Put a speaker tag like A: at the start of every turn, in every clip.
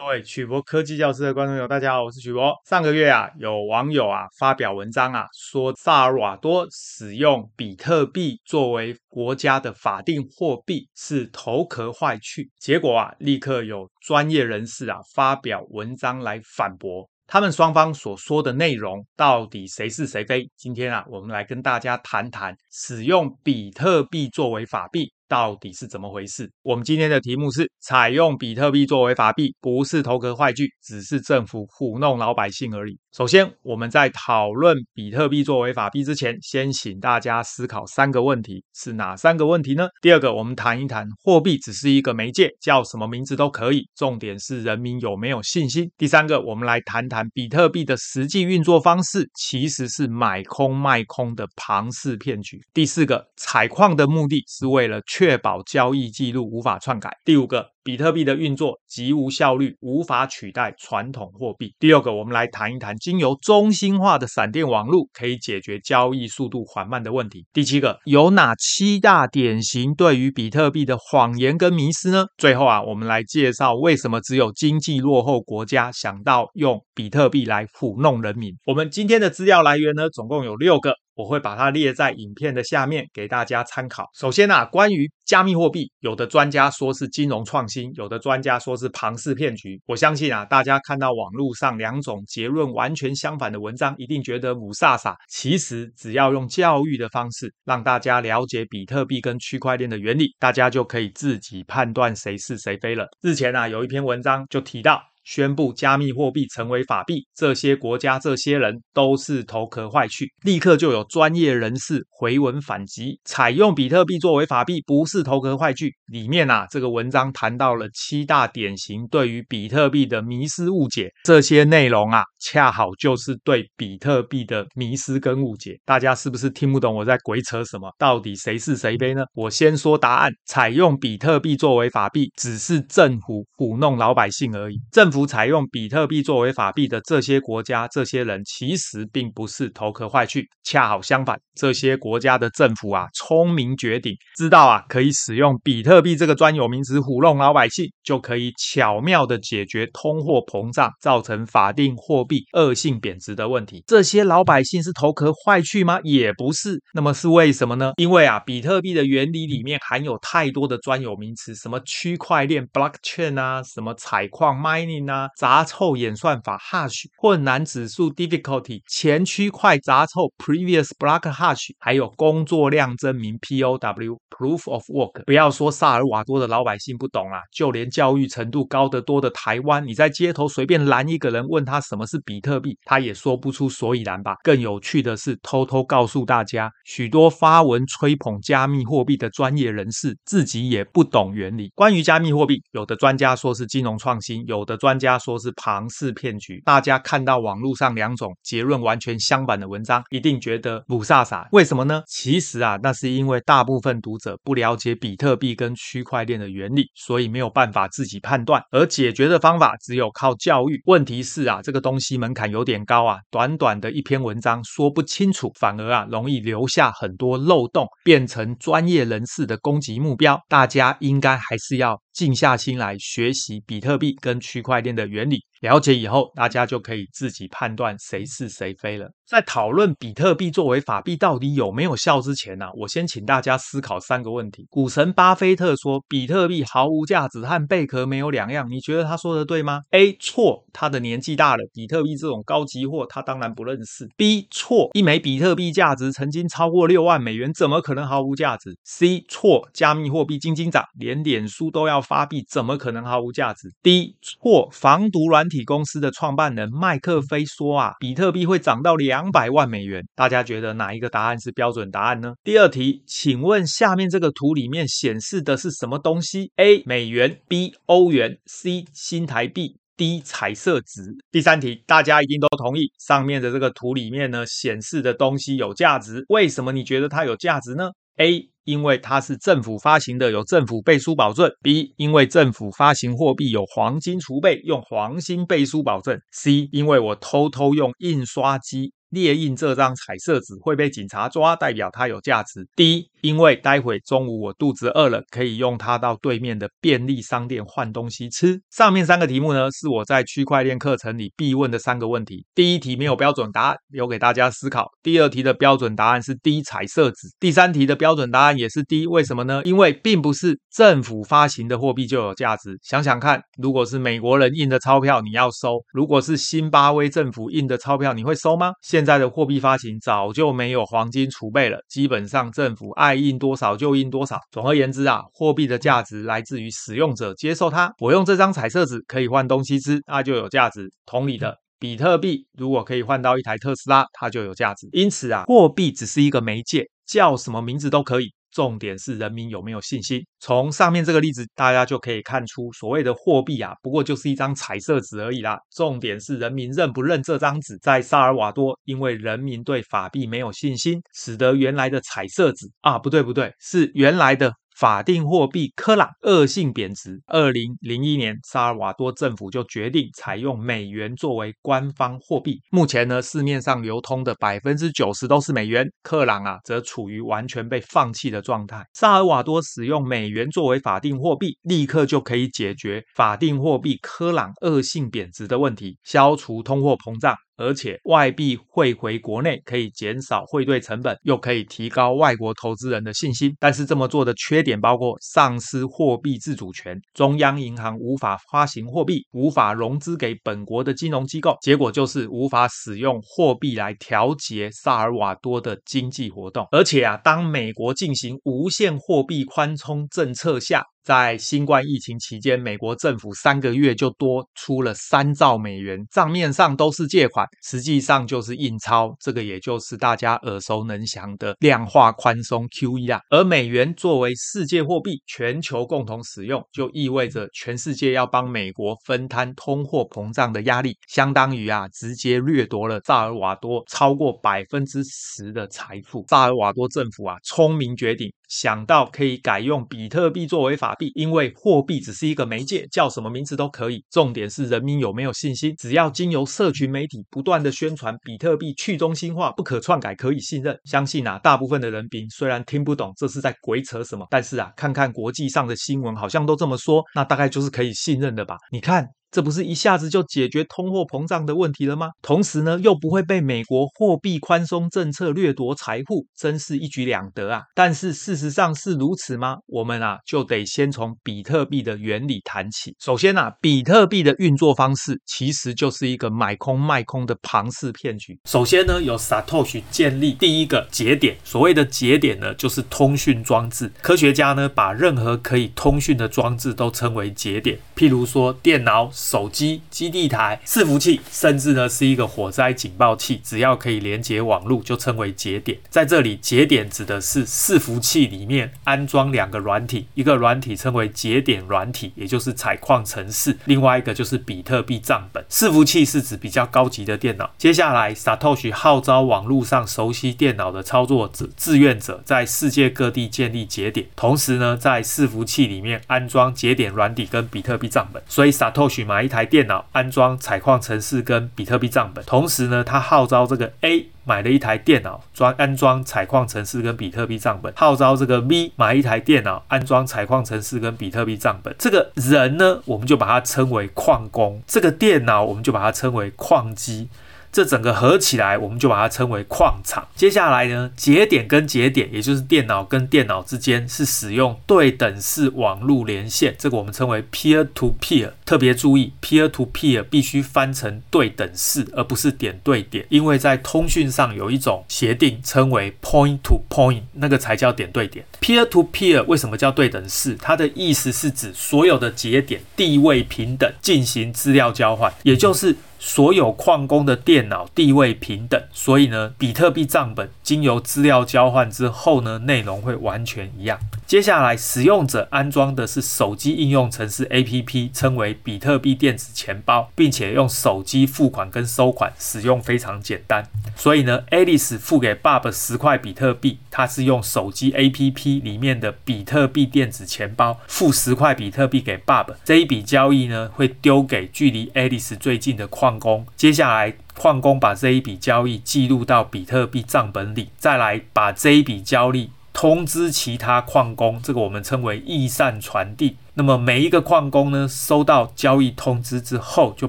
A: 各位曲博科技教室的观众朋友，大家好，我是曲博。上个月啊，有网友啊发表文章啊，说萨尔瓦多使用比特币作为国家的法定货币是头壳坏去。结果啊，立刻有专业人士啊发表文章来反驳。他们双方所说的内容到底谁是谁非？今天啊，我们来跟大家谈谈使用比特币作为法币。到底是怎么回事？我们今天的题目是：采用比特币作为法币，不是头壳坏剧，只是政府糊弄老百姓而已。首先，我们在讨论比特币作为法币之前，先请大家思考三个问题，是哪三个问题呢？第二个，我们谈一谈货币只是一个媒介，叫什么名字都可以，重点是人民有没有信心。第三个，我们来谈谈比特币的实际运作方式，其实是买空卖空的庞氏骗局。第四个，采矿的目的是为了确保交易记录无法篡改。第五个，比特币的运作极无效率，无法取代传统货币。第六个，我们来谈一谈经由中心化的闪电网络可以解决交易速度缓慢的问题。第七个，有哪七大典型对于比特币的谎言跟迷思呢？最后啊，我们来介绍为什么只有经济落后国家想到用比特币来糊弄人民。我们今天的资料来源呢，总共有六个。我会把它列在影片的下面给大家参考。首先啊，关于加密货币，有的专家说是金融创新，有的专家说是庞氏骗局。我相信啊，大家看到网络上两种结论完全相反的文章，一定觉得雾煞煞。其实只要用教育的方式让大家了解比特币跟区块链的原理，大家就可以自己判断谁是谁非了。日前啊，有一篇文章就提到。宣布加密货币成为法币，这些国家、这些人都是头壳坏去。立刻就有专业人士回文反击，采用比特币作为法币不是头壳坏去。里面啊，这个文章谈到了七大典型对于比特币的迷失误解，这些内容啊，恰好就是对比特币的迷失跟误解。大家是不是听不懂我在鬼扯什么？到底谁是谁非呢？我先说答案：采用比特币作为法币，只是政府唬弄老百姓而已。政政府。采用比特币作为法币的这些国家、这些人，其实并不是头壳坏去，恰好相反，这些国家的政府啊，聪明绝顶，知道啊，可以使用比特币这个专有名词唬弄老百姓，就可以巧妙的解决通货膨胀造成法定货币恶性贬值的问题。这些老百姓是头壳坏去吗？也不是。那么是为什么呢？因为啊，比特币的原理里面含有太多的专有名词，什么区块链 （blockchain） 啊，什么采矿 （mining）。啊，杂凑演算法 hash 困难指数 difficulty 前区块杂凑 previous block hash 还有工作量证明 POW proof of work。不要说萨尔瓦多的老百姓不懂啊，就连教育程度高得多的台湾，你在街头随便拦一个人，问他什么是比特币，他也说不出所以然吧？更有趣的是，偷偷告诉大家，许多发文吹捧加密货币的专业人士，自己也不懂原理。关于加密货币，有的专家说是金融创新，有的专专家说是庞氏骗局，大家看到网络上两种结论完全相反的文章，一定觉得雾煞煞。为什么呢？其实啊，那是因为大部分读者不了解比特币跟区块链的原理，所以没有办法自己判断，而解决的方法只有靠教育。问题是啊，这个东西门槛有点高啊，短短的一篇文章说不清楚，反而啊容易留下很多漏洞，变成专业人士的攻击目标。大家应该还是要静下心来学习比特币跟区块链的原理。了解以后，大家就可以自己判断谁是谁非了。在讨论比特币作为法币到底有没有效之前呢、我先请大家思考三个问题。股神巴菲特说比特币毫无价值，和贝壳没有两样，你觉得他说的对吗？A 错，他的年纪大了，比特币这种高级货他当然不认识。B 错，一枚比特币价值曾经超过六万美元，怎么可能毫无价值？C 错，加密货币金金涨，连脸书都要发币，怎么可能毫无价值？D 错，防毒软体公司的创办人麦克菲说啊，比特币会涨到两百万美元。大家觉得哪一个答案是标准答案呢？第二题，请问下面这个图里面显示的是什么东西？A 美元，B 欧元，C 新台币，D 彩色纸。第三题，大家一定都同意上面的这个图里面呢显示的东西有价值。为什么你觉得它有价值呢？A 因为它是政府发行的，有政府背书保证。；B，因为政府发行货币有黄金储备，用黄金背书保证。；C，因为我偷偷用印刷机列印这张彩色纸会被警察抓，代表它有价值。；D，因为待会中午我肚子饿了，可以用它到对面的便利商店换东西吃。上面三个题目呢，是我在区块链课程里必问的三个问题。第一题没有标准答案，留给大家思考。第二题的标准答案是 D 彩色纸。第三题的标准答案也是 D，为什么呢？因为并不是政府发行的货币就有价值。想想看，如果是美国人印的钞票，你要收；如果是辛巴威政府印的钞票，你会收吗？现在的货币发行早就没有黄金储备了，基本上政府爱印多少就印多少。总而言之啊，货币的价值来自于使用者接受它。我用这张彩色纸可以换东西吃，那就有价值。同理的，比特币如果可以换到一台特斯拉，它就有价值。因此啊，货币只是一个媒介，叫什么名字都可以。重点是人民有没有信心。从上面这个例子，大家就可以看出，所谓的货币啊，不过就是一张彩色纸而已啦。重点是人民认不认这张纸。在萨尔瓦多，因为人民对法币没有信心，使得原来的彩色纸啊，不对不对，是原来的。法定货币科朗恶性贬值。二零零一年，萨尔瓦多政府就决定采用美元作为官方货币。目前呢，市面上流通的百分之九十都是美元，克朗啊则处于完全被放弃的状态。萨尔瓦多使用美元作为法定货币，立刻就可以解决法定货币科朗恶性贬值的问题，消除通货膨胀。而且外币汇回国内可以减少汇兑成本，又可以提高外国投资人的信心。但是这么做的缺点包括丧失货币自主权，中央银行无法发行货币，无法融资给本国的金融机构，结果就是无法使用货币来调节萨尔瓦多的经济活动。而且啊，当美国进行无限货币宽松政策下，在新冠疫情期间，美国政府三个月就多出了三兆美元，账面上都是借款，实际上就是印钞。这个也就是大家耳熟能详的量化宽松 QE 啊。而美元作为世界货币，全球共同使用，就意味着全世界要帮美国分摊通货膨胀的压力，相当于啊直接掠夺了萨尔瓦多超过百分之十的财富。萨尔瓦多政府啊聪明绝顶，想到可以改用比特币作为法。币，因为货币只是一个媒介，叫什么名字都可以。重点是人民有没有信心。只要经由社群媒体不断的宣传比特币去中心化、不可篡改、可以信任，相信啊，大部分的人民虽然听不懂这是在鬼扯什么，但是啊，看看国际上的新闻，好像都这么说，那大概就是可以信任的吧？你看。这不是一下子就解决通货膨胀的问题了吗？同时呢，又不会被美国货币宽松政策掠夺财富，真是一举两得啊！但是事实上是如此吗？我们啊，就得先从比特币的原理谈起。首先啊，比特币的运作方式其实就是一个买空卖空的庞氏骗局。首先呢，由 Satoshi 建立第一个节点，所谓的节点呢，就是通讯装置。科学家呢，把任何可以通讯的装置都称为节点，譬如说电脑。手机、基地台、伺服器，甚至呢是一个火灾警报器，只要可以连接网络，就称为节点。在这里，节点指的是伺服器里面安装两个软体，一个软体称为节点软体，也就是采矿程式；另外一个就是比特币账本。伺服器是指比较高级的电脑。接下来，Satoshi 号召网络上熟悉电脑的操作者、志愿者，在世界各地建立节点，同时呢，在伺服器里面安装节点软体跟比特币账本。所以，Satosh 买一台电脑，安装采矿程式跟比特币账本，同时呢，他号召这个 A 买了一台电脑，装安装采矿程式跟比特币账本，号召这个 B 买一台电脑，安装采矿程式跟比特币账本。这个人呢，我们就把它称为矿工；这个电脑，我们就把它称为矿机。这整个合起来，我们就把它称为矿场。接下来呢，节点跟节点，也就是电脑跟电脑之间，是使用对等式网络连线，这个我们称为 peer to peer。特别注意，peer to peer 必须翻成对等式，而不是点对点，因为在通讯上有一种协定称为 point to point，那个才叫点对点。peer to peer 为什么叫对等式？它的意思是指所有的节点地位平等，进行资料交换，也就是。所有矿工的电脑地位平等，所以呢，比特币账本经由资料交换之后呢，内容会完全一样。接下来，使用者安装的是手机应用程式 APP，称为比特币电子钱包，并且用手机付款跟收款，使用非常简单。所以呢，Alice 付给 Bob 十块比特币，他是用手机 APP 里面的比特币电子钱包付十块比特币给 Bob。这一笔交易呢，会丢给距离 Alice 最近的矿矿工。接下来，矿工把这一笔交易记录到比特币账本里，再来把这一笔交易。
B: 通知其他矿工，这个我们称为驿散传递。那么每一个矿工呢，收到交易通知之后，就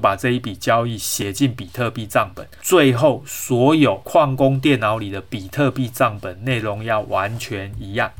B: 把这一笔交易写进比特币账本。最后，所有矿工电脑里的比特币账本内容要完全一样。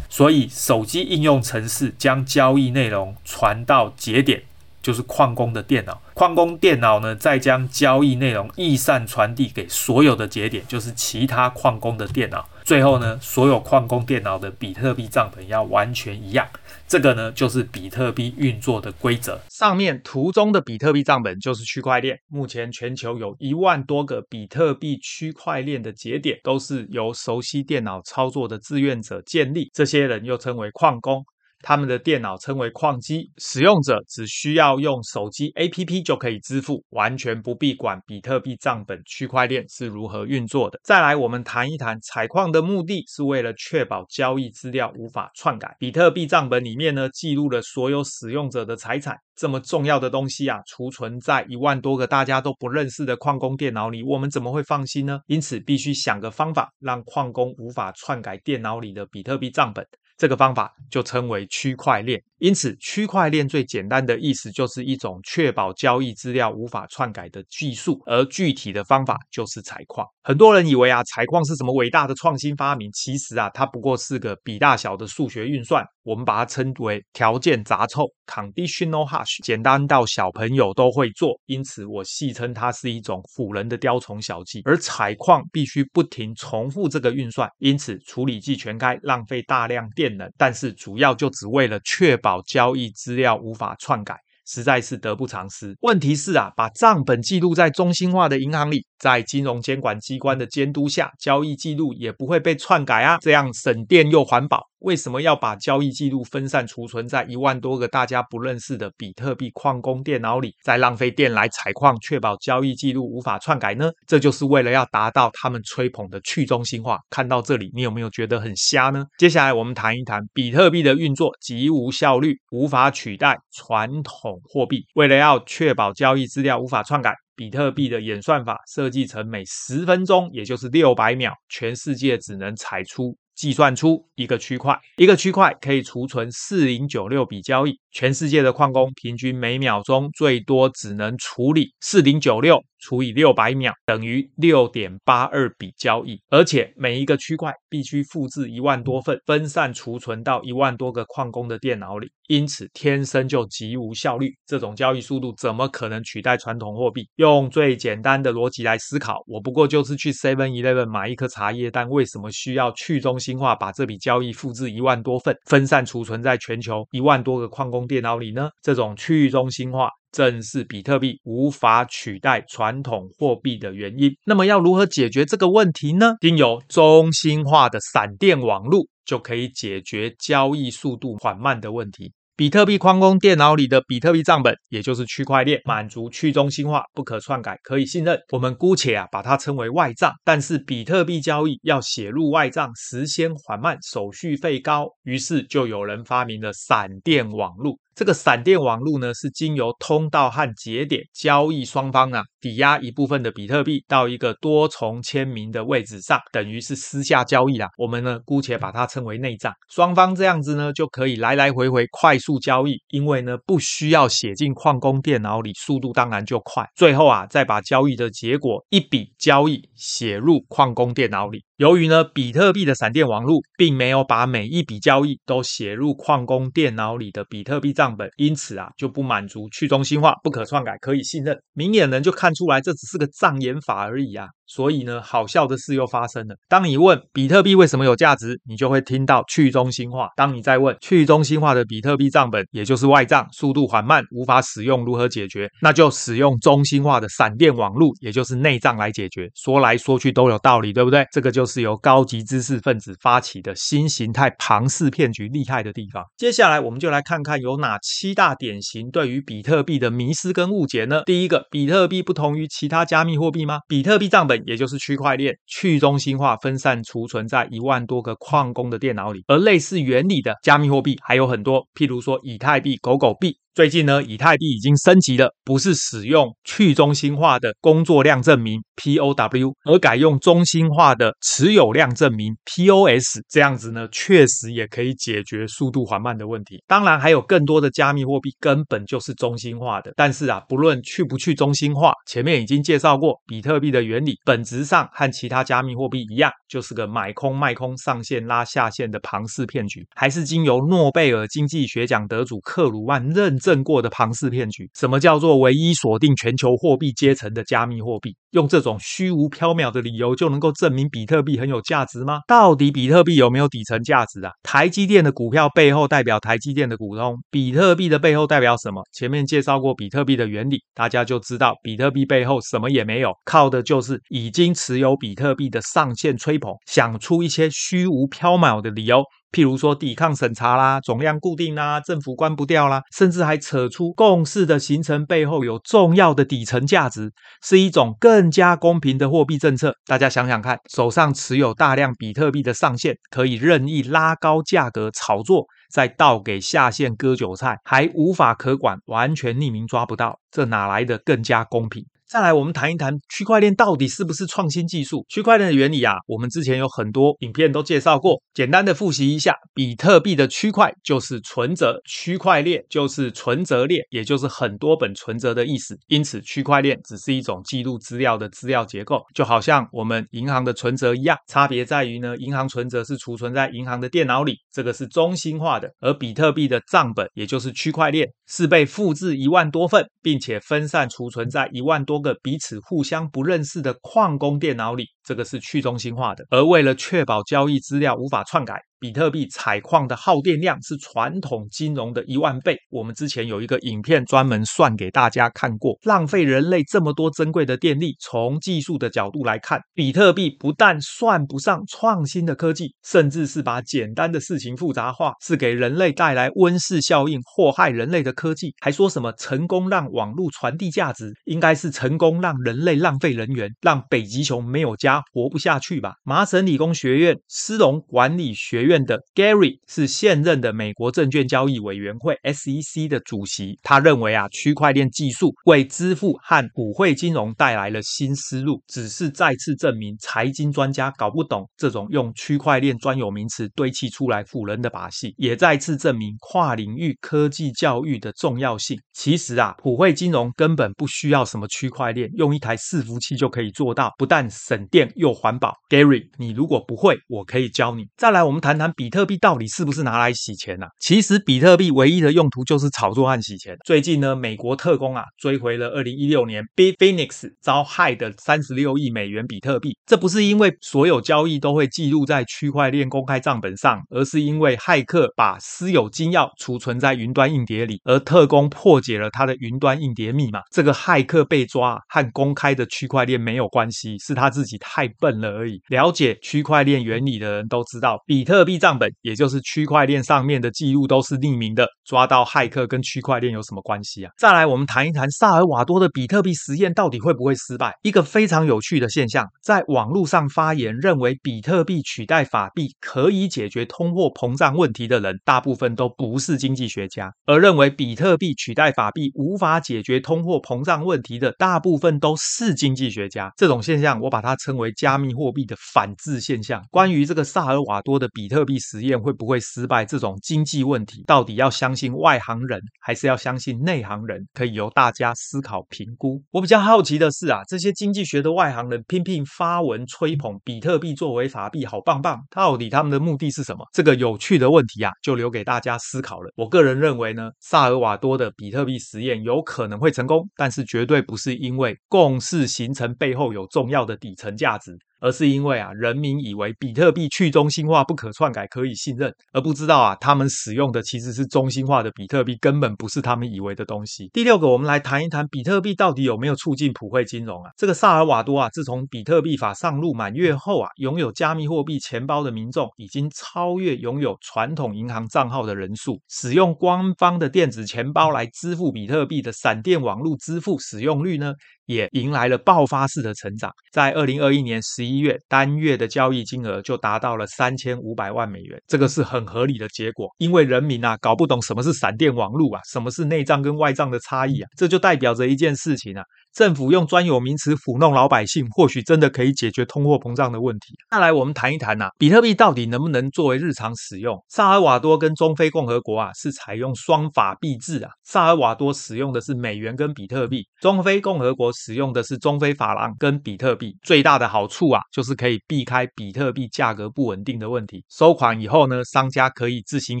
B: 所以，手机应用程式将交易内容传到节点，就是矿工的电脑。矿工电脑呢，再将交易内容驿散传递给所有的节点，就是其他矿工的电脑。最后呢，所有矿工电脑的比特币账本要完全一样。这个呢，就是比特币运作的规则。
A: 上面图中的比特币账本就是区块链。目前全球有一万多个比特币区块链的节点，都是由熟悉电脑操作的志愿者建立。这些人又称为矿工。他们的电脑称为矿机，使用者只需要用手机 APP 就可以支付，完全不必管比特币账本区块链是如何运作的。再来，我们谈一谈采矿的目的是为了确保交易资料无法篡改。比特币账本里面呢，记录了所有使用者的财产，这么重要的东西啊，储存在一万多个大家都不认识的矿工电脑里，我们怎么会放心呢？因此，必须想个方法，让矿工无法篡改电脑里的比特币账本。这个方法就称为区块链。因此，区块链最简单的意思就是一种确保交易资料无法篡改的技术，而具体的方法就是采矿。很多人以为啊，采矿是什么伟大的创新发明，其实啊，它不过是个比大小的数学运算。我们把它称为条件杂凑 （conditional hash），简单到小朋友都会做。因此，我戏称它是一种唬人的雕虫小技。而采矿必须不停重复这个运算，因此处理器全开，浪费大量电能。但是主要就只为了确保交易资料无法篡改。实在是得不偿失。问题是啊，把账本记录在中心化的银行里，在金融监管机关的监督下，交易记录也不会被篡改啊，这样省电又环保。为什么要把交易记录分散储存在一万多个大家不认识的比特币矿工电脑里，再浪费电来采矿，确保交易记录无法篡改呢？这就是为了要达到他们吹捧的去中心化。看到这里，你有没有觉得很瞎呢？接下来我们谈一谈比特币的运作极无效率，无法取代传统货币。为了要确保交易资料无法篡改，比特币的演算法设计成每十分钟，也就是六百秒，全世界只能采出。计算出一个区块，一个区块可以储存四零九六笔交易。全世界的矿工平均每秒钟最多只能处理四零九六除以六百秒，等于六点八二笔交易。而且每一个区块必须复制一万多份，分散储存到一万多个矿工的电脑里，因此天生就极无效率。这种交易速度怎么可能取代传统货币？用最简单的逻辑来思考，我不过就是去 Seven Eleven 买一颗茶叶蛋，为什么需要去中心？化把这笔交易复制一万多份，分散储存在全球一万多个矿工电脑里呢？这种区域中心化正是比特币无法取代传统货币的原因。那么要如何解决这个问题呢？经由中心化的闪电网络就可以解决交易速度缓慢的问题。比特币矿工电脑里的比特币账本，也就是区块链，满足去中心化、不可篡改、可以信任。我们姑且啊把它称为外账。但是比特币交易要写入外账，时间缓慢，手续费高，于是就有人发明了闪电网络。这个闪电网络呢，是经由通道和节点交易双方啊，抵押一部分的比特币到一个多重签名的位置上，等于是私下交易啦。我们呢，姑且把它称为内账。双方这样子呢，就可以来来回回快速交易，因为呢，不需要写进矿工电脑里，速度当然就快。最后啊，再把交易的结果一笔交易写入矿工电脑里。由于呢，比特币的闪电网络并没有把每一笔交易都写入矿工电脑里的比特币账本，因此啊，就不满足去中心化、不可篡改、可以信任。明眼人就看出来，这只是个障眼法而已啊。所以呢，好笑的事又发生了。当你问比特币为什么有价值，你就会听到去中心化。当你再问去中心化的比特币账本，也就是外账，速度缓慢，无法使用，如何解决？那就使用中心化的闪电网络，也就是内账来解决。说来说去都有道理，对不对？这个就是由高级知识分子发起的新形态庞氏骗局厉害的地方。接下来我们就来看看有哪七大典型对于比特币的迷失跟误解呢？第一个，比特币不同于其他加密货币吗？比特币账本。也就是区块链去中心化分散储存在一万多个矿工的电脑里，而类似原理的加密货币还有很多，譬如说以太币、狗狗币，最近呢，以太币已经升级了，不是使用去中心化的工作量证明 POW，而改用中心化的持有量证明 POS。这样子呢，确实也可以解决速度缓慢的问题。当然，还有更多的加密货币根本就是中心化的。但是啊，不论去不去中心化，前面已经介绍过，比特币的原理本质上和其他加密货币一样，就是个买空卖空、上线拉下线的庞氏骗局，还是经由诺贝尔经济学奖得主克鲁曼认证。过的庞氏骗局，什么叫做唯一锁定全球货币阶层的加密货币？用这种虚无缥缈的理由就能够证明比特币很有价值吗？到底比特币有没有底层价值啊？台积电的股票背后代表台积电的股东，比特币的背后代表什么？前面介绍过比特币的原理，大家就知道比特币背后什么也没有，靠的就是已经持有比特币的上线吹捧，想出一些虚无缥缈的理由。譬如说抵抗审查啦，总量固定啦，政府关不掉啦，甚至还扯出共识的形成背后有重要的底层价值，是一种更加公平的货币政策。大家想想看，手上持有大量比特币的上限，可以任意拉高价格炒作，再倒给下线割韭菜，还无法可管，完全匿名抓不到，这哪来的更加公平？再来，我们谈一谈区块链到底是不是创新技术？区块链的原理啊，我们之前有很多影片都介绍过。简单的复习一下，比特币的区块就是存折，区块链就是存折链，也就是很多本存折的意思。因此，区块链只是一种记录资料的资料结构，就好像我们银行的存折一样。差别在于呢，银行存折是储存在银行的电脑里，这个是中心化的；而比特币的账本，也就是区块链，是被复制一万多份，并且分散储存在一万多。个彼此互相不认识的矿工电脑里，这个是去中心化的。而为了确保交易资料无法篡改。比特币采矿的耗电量是传统金融的一万倍。我们之前有一个影片专门算给大家看过，浪费人类这么多珍贵的电力。从技术的角度来看，比特币不但算不上创新的科技，甚至是把简单的事情复杂化，是给人类带来温室效应、祸害人类的科技。还说什么成功让网络传递价值，应该是成功让人类浪费能源，让北极熊没有家活不下去吧？麻省理工学院斯隆管理学院。院的 Gary 是现任的美国证券交易委员会 SEC 的主席。他认为啊，区块链技术为支付和普惠金融带来了新思路，只是再次证明财经专家搞不懂这种用区块链专有名词堆砌出来唬人的把戏，也再次证明跨领域科技教育的重要性。其实啊，普惠金融根本不需要什么区块链，用一台伺服器就可以做到，不但省电又环保。Gary，你如果不会，我可以教你。再来，我们谈。谈比特币到底是不是拿来洗钱呢、啊？其实比特币唯一的用途就是炒作和洗钱。最近呢，美国特工啊追回了二零一六年 Bitfinex 遭害的三十六亿美元比特币。这不是因为所有交易都会记录在区块链公开账本上，而是因为骇客把私有金钥储存在云端硬碟里，而特工破解了他的云端硬碟密码。这个骇客被抓和公开的区块链没有关系，是他自己太笨了而已。了解区块链原理的人都知道，比特币。币账本，也就是区块链上面的记录都是匿名的，抓到骇客跟区块链有什么关系啊？再来，我们谈一谈萨尔瓦多的比特币实验到底会不会失败？一个非常有趣的现象，在网络上发言认为比特币取代法币可以解决通货膨胀问题的人，大部分都不是经济学家；而认为比特币取代法币无法解决通货膨胀问题的，大部分都是经济学家。这种现象，我把它称为加密货币的反制现象。关于这个萨尔瓦多的比特，特币实验会不会失败？这种经济问题到底要相信外行人，还是要相信内行人？可以由大家思考评估。我比较好奇的是啊，这些经济学的外行人拼命发文吹捧比特币作为法币，好棒棒！到底他们的目的是什么？这个有趣的问题啊，就留给大家思考了。我个人认为呢，萨尔瓦多的比特币实验有可能会成功，但是绝对不是因为共识形成背后有重要的底层价值。而是因为啊，人民以为比特币去中心化、不可篡改、可以信任，而不知道啊，他们使用的其实是中心化的比特币，根本不是他们以为的东西。第六个，我们来谈一谈比特币到底有没有促进普惠金融啊？这个萨尔瓦多啊，自从比特币法上路满月后啊，拥有加密货币钱包的民众已经超越拥有传统银行账号的人数，使用官方的电子钱包来支付比特币的闪电网络支付使用率呢，也迎来了爆发式的成长。在二零二一年十一月，单月的交易金额就达到了三千五百万美元，这个是很合理的结果。因为人民啊搞不懂什么是闪电网络啊，什么是内账跟外账的差异啊，这就代表着一件事情啊。政府用专有名词糊弄老百姓，或许真的可以解决通货膨胀的问题。那来，我们谈一谈呐、啊，比特币到底能不能作为日常使用？萨尔瓦多跟中非共和国啊，是采用双法币制啊。萨尔瓦多使用的是美元跟比特币，中非共和国使用的是中非法郎跟比特币。最大的好处啊，就是可以避开比特币价格不稳定的问题。收款以后呢，商家可以自行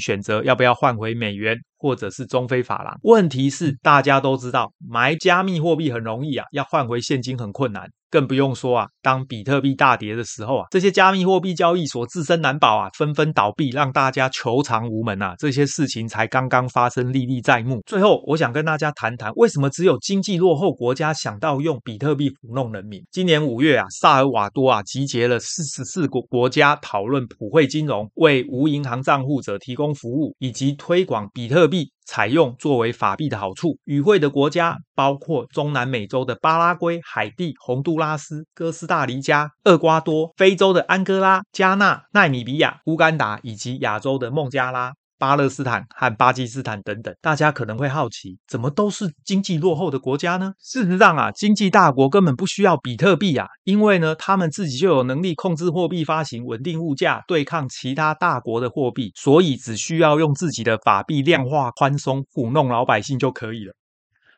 A: 选择要不要换回美元。或者是中非法郎，问题是大家都知道，买加密货币很容易啊，要换回现金很困难。更不用说啊，当比特币大跌的时候啊，这些加密货币交易所自身难保啊，纷纷倒闭，让大家求偿无门啊。这些事情才刚刚发生，历历在目。最后，我想跟大家谈谈，为什么只有经济落后国家想到用比特币糊弄人民？今年五月啊，萨尔瓦多啊，集结了四十四个国家讨论普惠金融，为无银行账户者提供服务，以及推广比特币采用作为法币的好处。与会的国家包括中南美洲的巴拉圭、海地、洪都拉斯、哥斯大黎加、厄瓜多，非洲的安哥拉、加纳、奈米比亚、乌干达，以及亚洲的孟加拉、巴勒斯坦和巴基斯坦等等。大家可能会好奇，怎么都是经济落后的国家呢？事实上啊，经济大国根本不需要比特币啊，因为呢，他们自己就有能力控制货币发行、稳定物价、对抗其他大国的货币，所以只需要用自己的法币量化宽松，糊弄老百姓就可以了。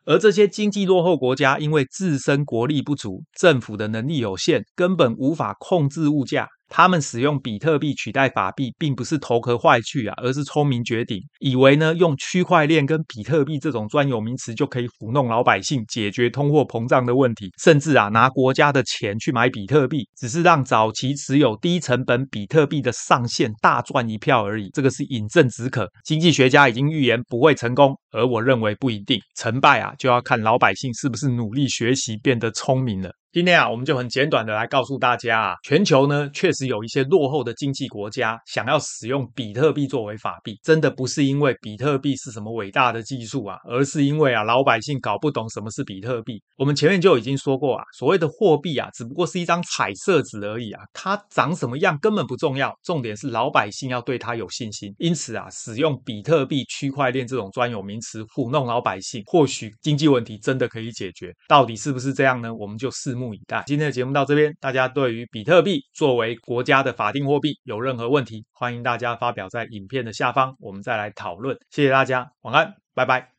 A: 而这些经济落后国家，因为自身国力不足，政府的能力有限，根本无法控制物价。他们使用比特币取代法币，并不是头壳坏去啊，而是聪明绝顶，以为呢用区块链跟比特币这种专有名词就可以糊弄老百姓，解决通货膨胀的问题，甚至啊拿国家的钱去买比特币，只是让早期持有低成本比特币的上线大赚一票而已。这个是饮鸩止渴。经济学家已经预言不会成功，而我认为不一定，成败啊就要看老百姓是不是努力学习，变得聪明了。今天啊，我们就很简短的来告诉大家啊，全球呢确实有一些落后的经济国家想要使用比特币作为法币，真的不是因为比特币是什么伟大的技术啊，而是因为啊老百姓搞不懂什么是比特币。我们前面就已经说过啊，所谓的货币啊，只不过是一张彩色纸而已啊，它长什么样根本不重要，重点是老百姓要对它有信心。因此啊，使用比特币、区块链这种专有名词糊弄老百姓，或许经济问题真的可以解决。到底是不是这样呢？我们就拭目。目以待。今天的节目到这边，大家对于比特币作为国家的法定货币有任何问题，欢迎大家发表在影片的下方，我们再来讨论。谢谢大家，晚安，拜拜。